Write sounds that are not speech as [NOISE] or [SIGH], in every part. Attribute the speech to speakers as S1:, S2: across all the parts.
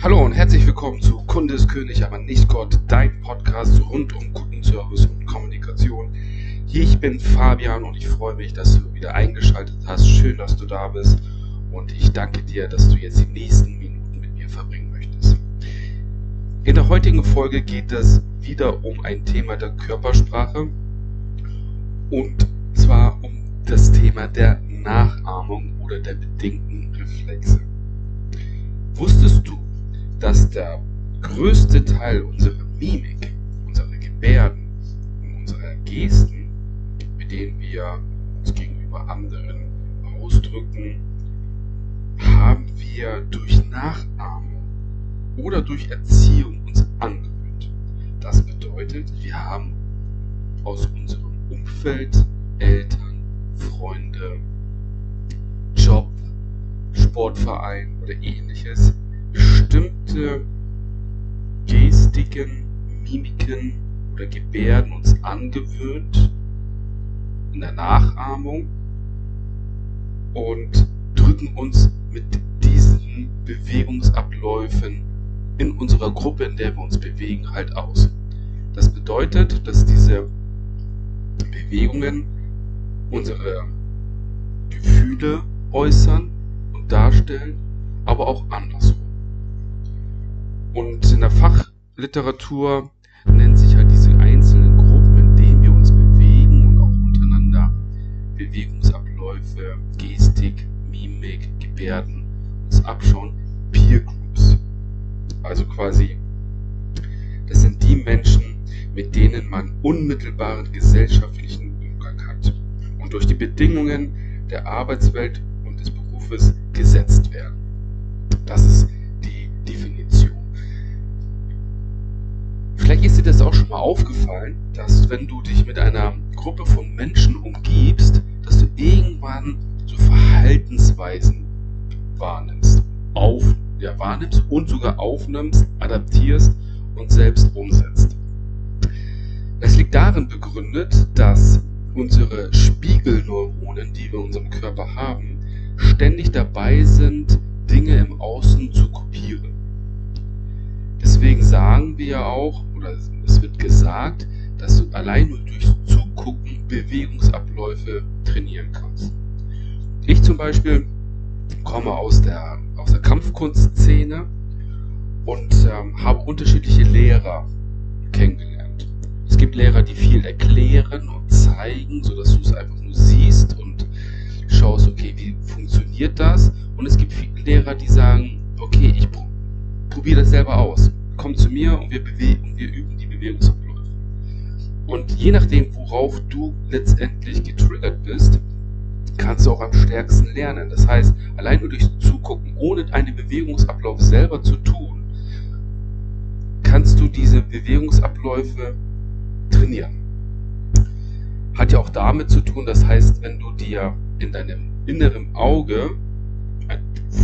S1: Hallo und herzlich willkommen zu Kunde ist König, aber nicht Gott, dein Podcast rund um Kundenservice und Kommunikation. Ich bin Fabian und ich freue mich, dass du wieder eingeschaltet hast. Schön, dass du da bist und ich danke dir, dass du jetzt die nächsten Minuten mit mir verbringen möchtest. In der heutigen Folge geht es wieder um ein Thema der Körpersprache und zwar um das Thema der Nachahmung oder der bedingten Reflexe. Wusstest du, dass der größte Teil unserer Mimik, unserer Gebärden und unserer Gesten, mit denen wir uns gegenüber anderen ausdrücken, haben wir durch Nachahmung oder durch Erziehung uns angewöhnt. Das bedeutet, wir haben aus unserem Umfeld, Eltern, Freunde, Job, Sportverein oder ähnliches bestimmte Gestiken, Mimiken oder Gebärden uns angewöhnt in der Nachahmung und drücken uns mit diesen Bewegungsabläufen in unserer Gruppe, in der wir uns bewegen, halt aus. Das bedeutet, dass diese Bewegungen unsere Gefühle äußern und darstellen, aber auch andersrum. Und in der Fachliteratur nennen sich halt diese einzelnen Gruppen, in denen wir uns bewegen und auch untereinander Bewegungsabläufe, Gestik, Mimik, Gebärden uns abschauen, Peer Groups. Also quasi, das sind die Menschen, mit denen man unmittelbaren gesellschaftlichen Umgang hat und durch die Bedingungen der Arbeitswelt und des Berufes gesetzt werden. Das ist schon mal aufgefallen, dass wenn du dich mit einer Gruppe von Menschen umgibst, dass du irgendwann so Verhaltensweisen wahrnimmst, auf, ja, wahrnimmst und sogar aufnimmst, adaptierst und selbst umsetzt. Das liegt darin begründet, dass unsere Spiegelneuronen, die wir in unserem Körper haben, ständig dabei sind, Dinge im Außen zu kopieren. Deswegen sagen wir auch, oder es wird gesagt, dass du allein nur durch Zugucken Bewegungsabläufe trainieren kannst. Ich zum Beispiel komme aus der, aus der Kampfkunstszene und ähm, habe unterschiedliche Lehrer kennengelernt. Es gibt Lehrer, die viel erklären und zeigen, sodass du es einfach nur siehst und schaust, okay, wie funktioniert das? Und es gibt viele Lehrer, die sagen, okay, ich probiere das selber aus komm zu mir und wir bewegen, wir üben die Bewegungsabläufe. Und je nachdem, worauf du letztendlich getriggert bist, kannst du auch am stärksten lernen. Das heißt, allein nur durch Zugucken, ohne einen Bewegungsablauf selber zu tun, kannst du diese Bewegungsabläufe trainieren. Hat ja auch damit zu tun, das heißt, wenn du dir in deinem inneren Auge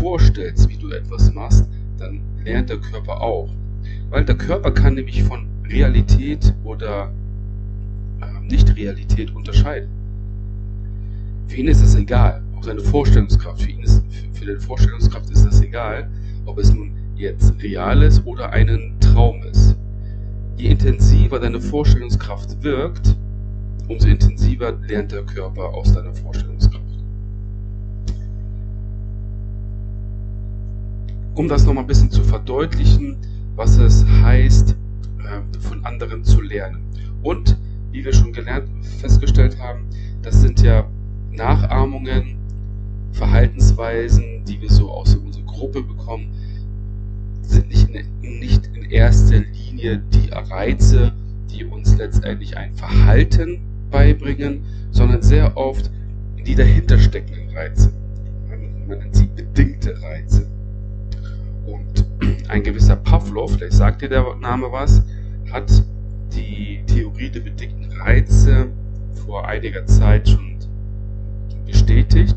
S1: vorstellst, wie du etwas machst, dann lernt der Körper auch. Weil der Körper kann nämlich von Realität oder äh, Nicht-Realität unterscheiden. Für ihn ist es egal, auch seine Vorstellungskraft. Für ihn ist, für, für deine Vorstellungskraft ist das egal, ob es nun jetzt real ist oder ein Traum ist. Je intensiver deine Vorstellungskraft wirkt, umso intensiver lernt der Körper aus deiner Vorstellungskraft. Um das nochmal ein bisschen zu verdeutlichen, was es heißt, ähm, von anderen zu lernen. Und wie wir schon gelernt, festgestellt haben, das sind ja Nachahmungen, Verhaltensweisen, die wir so aus unserer Gruppe bekommen, sind nicht in, nicht in erster Linie die Reize, die uns letztendlich ein Verhalten beibringen, sondern sehr oft die dahinter steckenden Reize. Man nennt sie bedingte Reize. Ein gewisser Pavlov, vielleicht sagt dir der Name was, hat die Theorie der bedingten Reize vor einiger Zeit schon bestätigt.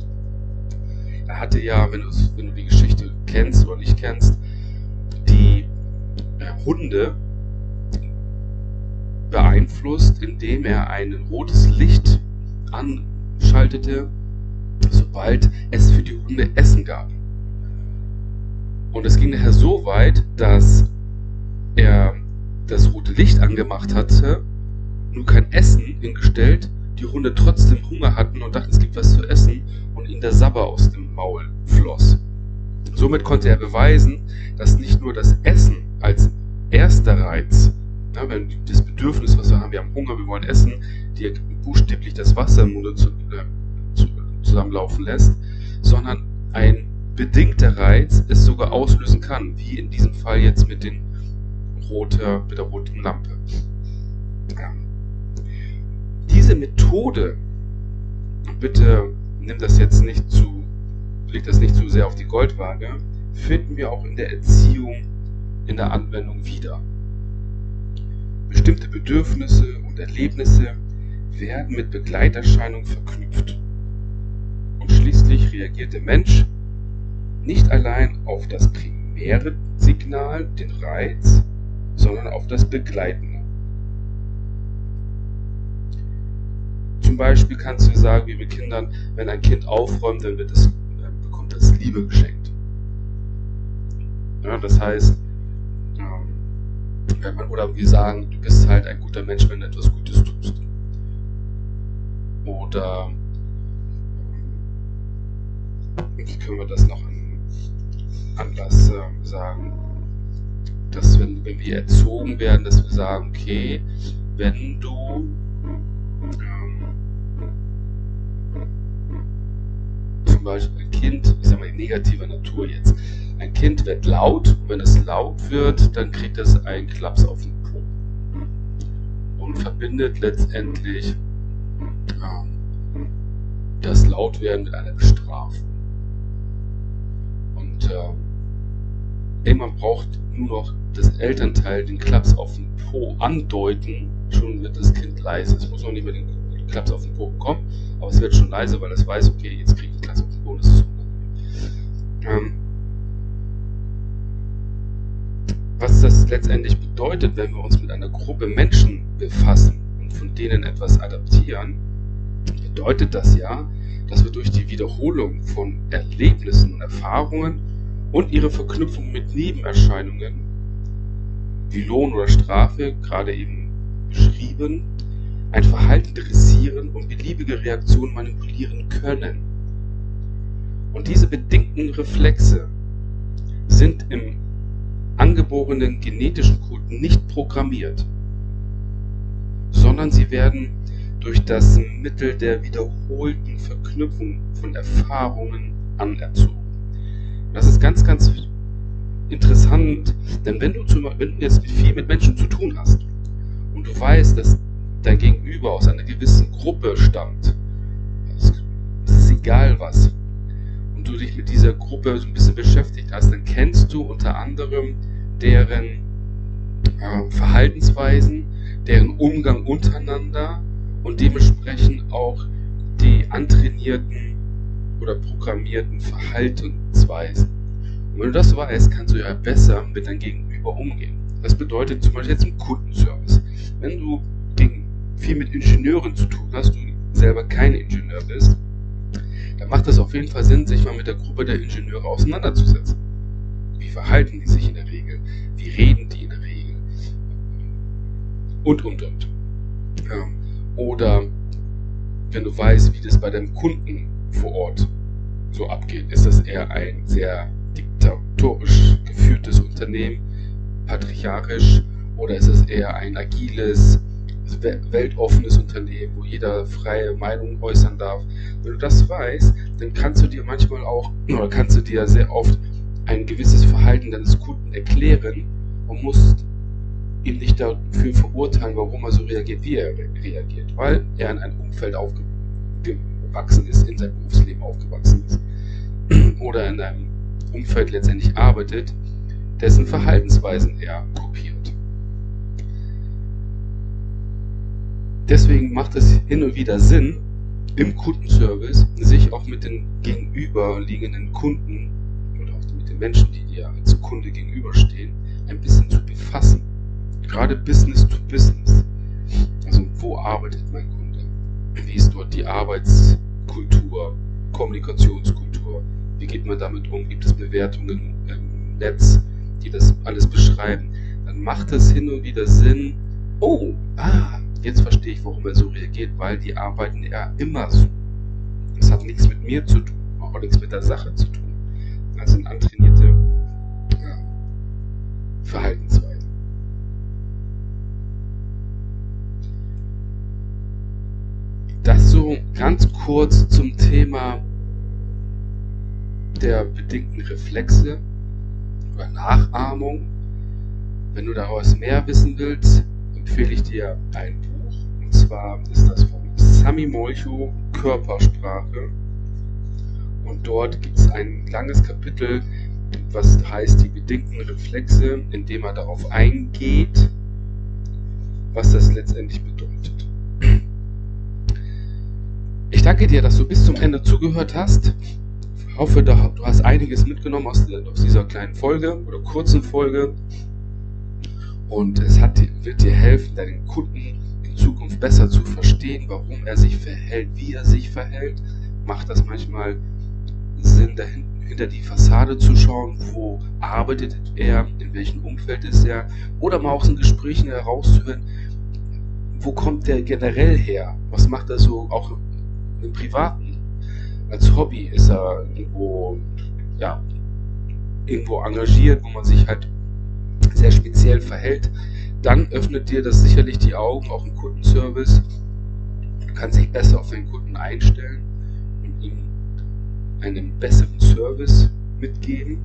S1: Er hatte ja, wenn, wenn du die Geschichte kennst oder nicht kennst, die äh, Hunde beeinflusst, indem er ein rotes Licht anschaltete, sobald es für die Hunde Essen gab. Und es ging nachher so weit, dass er das rote Licht angemacht hatte, nur kein Essen hingestellt, die Hunde trotzdem Hunger hatten und dachten, es gibt was zu essen und ihnen der Sabber aus dem Maul floss. Somit konnte er beweisen, dass nicht nur das Essen als erster Reiz, ja, wenn das Bedürfnis, was wir haben, wir haben Hunger, wir wollen essen, dir buchstäblich das Wasser im Munde zu, äh, zu, zusammenlaufen lässt, sondern ein bedingter Reiz es sogar auslösen kann, wie in diesem Fall jetzt mit, den roter, mit der roten Lampe. Diese Methode, bitte nimm das jetzt nicht zu, leg das nicht zu sehr auf die Goldwaage, finden wir auch in der Erziehung in der Anwendung wieder. Bestimmte Bedürfnisse und Erlebnisse werden mit Begleiterscheinungen verknüpft. Und schließlich reagiert der Mensch nicht allein auf das primäre Signal, den Reiz, sondern auf das Begleitende. Zum Beispiel kannst du sagen, wie mit Kindern, wenn ein Kind aufräumt, dann wird es, dann bekommt es Liebe geschenkt. Ja, das heißt, ähm, wenn man, oder wir sagen, du bist halt ein guter Mensch, wenn du etwas Gutes tust. Oder wie können wir das noch Anlass äh, sagen, dass wenn, wenn wir erzogen werden, dass wir sagen, okay, wenn du ähm, zum Beispiel ein Kind, ich sag mal in negativer Natur jetzt, ein Kind wird laut und wenn es laut wird, dann kriegt es einen Klaps auf den Po und verbindet letztendlich ähm, das Lautwerden mit einer Bestrafung. Und ähm, Irgendwann braucht nur noch das Elternteil den Klaps auf den Po andeuten, schon wird das Kind leise. Es muss noch nicht mehr den Klaps auf den Po bekommen, aber es wird schon leise, weil es weiß, okay, jetzt kriege ich den Klaps auf den Po, das ist unangenehm. Ähm, was das letztendlich bedeutet, wenn wir uns mit einer Gruppe Menschen befassen und von denen etwas adaptieren, bedeutet das ja, dass wir durch die Wiederholung von Erlebnissen und Erfahrungen und ihre Verknüpfung mit Nebenerscheinungen wie Lohn oder Strafe, gerade eben beschrieben, ein Verhalten dressieren und beliebige Reaktionen manipulieren können. Und diese bedingten Reflexe sind im angeborenen genetischen Code nicht programmiert, sondern sie werden durch das Mittel der wiederholten Verknüpfung von Erfahrungen anerzogen. Das ist ganz, ganz interessant, denn wenn du, zum, wenn du jetzt viel mit Menschen zu tun hast und du weißt, dass dein Gegenüber aus einer gewissen Gruppe stammt, das ist egal was, und du dich mit dieser Gruppe so ein bisschen beschäftigt hast, dann kennst du unter anderem deren äh, Verhaltensweisen, deren Umgang untereinander und dementsprechend auch die antrainierten oder programmierten Verhaltensweisen. Und wenn du das weißt, kannst du ja besser mit deinem Gegenüber umgehen. Das bedeutet zum Beispiel jetzt im Kundenservice. Wenn du viel mit Ingenieuren zu tun hast, du selber kein Ingenieur bist, dann macht es auf jeden Fall Sinn, sich mal mit der Gruppe der Ingenieure auseinanderzusetzen. Wie verhalten die sich in der Regel? Wie reden die in der Regel? Und, und, und. Oder wenn du weißt, wie das bei deinem Kunden vor Ort so abgeht. Ist das eher ein sehr diktatorisch geführtes Unternehmen, patriarchisch, oder ist es eher ein agiles, weltoffenes Unternehmen, wo jeder freie Meinung äußern darf? Wenn du das weißt, dann kannst du dir manchmal auch, [CLEARS THROAT] oder kannst du dir sehr oft ein gewisses Verhalten deines Kunden erklären und musst ihn nicht dafür verurteilen, warum er so reagiert, wie er reagiert, weil er in einem Umfeld aufgewachsen aufgewachsen ist, in seinem Berufsleben aufgewachsen ist [CLEARS THROAT] oder in einem Umfeld letztendlich arbeitet, dessen Verhaltensweisen er kopiert. Deswegen macht es hin und wieder Sinn, im Kundenservice sich auch mit den gegenüberliegenden Kunden oder auch mit den Menschen, die dir als Kunde gegenüberstehen, ein bisschen zu befassen. Gerade Business to Business. Also wo arbeitet mein Kunde? Wie ist dort die Arbeitskultur, Kommunikationskultur? Wie geht man damit um? Gibt es Bewertungen? Ähm, Netz, die das alles beschreiben, dann macht es hin und wieder Sinn, oh, ah, jetzt verstehe ich, warum er so reagiert, weil die arbeiten ja immer so. Das hat nichts mit mir zu tun, auch nichts mit der Sache zu tun. Das sind antrainierte ja, Verhaltensweisen. So ganz kurz zum Thema der bedingten Reflexe oder Nachahmung. Wenn du daraus mehr wissen willst, empfehle ich dir ein Buch. Und zwar ist das von Sami Molcho, Körpersprache. Und dort gibt es ein langes Kapitel, was heißt die bedingten Reflexe, in dem er darauf eingeht, was das letztendlich bedeutet. Danke dir, dass du bis zum Ende zugehört hast. Ich hoffe, du hast einiges mitgenommen aus dieser kleinen Folge oder kurzen Folge. Und es hat, wird dir helfen, deinen Kunden in Zukunft besser zu verstehen, warum er sich verhält, wie er sich verhält. Macht das manchmal Sinn, dahinter hinter die Fassade zu schauen, wo arbeitet er, in welchem Umfeld ist er, oder mal aus den Gesprächen herauszuhören, wo kommt der generell her, was macht er so auch im Privaten. Als Hobby ist er irgendwo, ja, irgendwo engagiert, wo man sich halt sehr speziell verhält, dann öffnet dir das sicherlich die Augen, auch im Kundenservice. Du kannst dich besser auf den Kunden einstellen und ihm einen besseren Service mitgeben.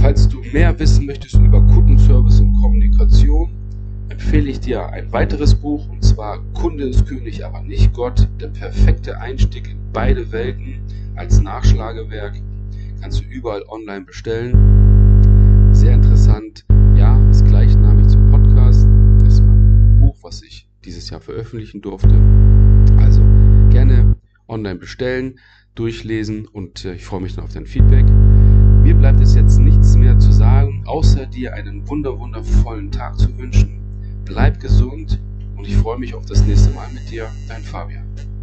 S1: Falls du mehr wissen möchtest über Kundenservice und Kommunikation, empfehle ich dir ein weiteres Buch und zwar Kunde ist König, aber nicht Gott. Der perfekte Einstieg in beide Welten als Nachschlagewerk kannst du überall online bestellen. Sehr interessant. Ja, das ich zum Podcast. Das ist mein Buch, was ich dieses Jahr veröffentlichen durfte. Also gerne online bestellen, durchlesen und äh, ich freue mich dann auf dein Feedback. Mir bleibt es jetzt nichts mehr zu sagen, außer dir einen wunder wundervollen Tag zu wünschen. Bleib gesund und ich freue mich auf das nächste Mal mit dir, dein Fabian.